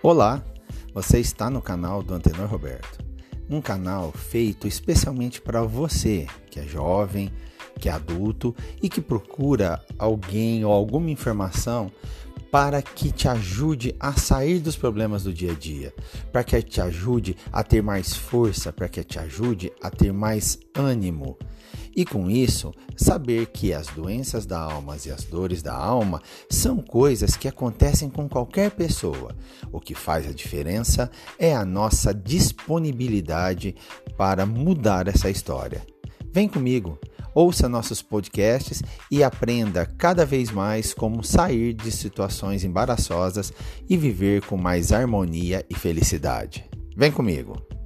Olá, você está no canal do Antenor Roberto, um canal feito especialmente para você que é jovem, que é adulto e que procura alguém ou alguma informação para que te ajude a sair dos problemas do dia a dia, para que te ajude a ter mais força, para que te ajude a ter mais ânimo. E com isso, saber que as doenças da alma e as dores da alma são coisas que acontecem com qualquer pessoa. O que faz a diferença é a nossa disponibilidade para mudar essa história. Vem comigo, ouça nossos podcasts e aprenda cada vez mais como sair de situações embaraçosas e viver com mais harmonia e felicidade. Vem comigo!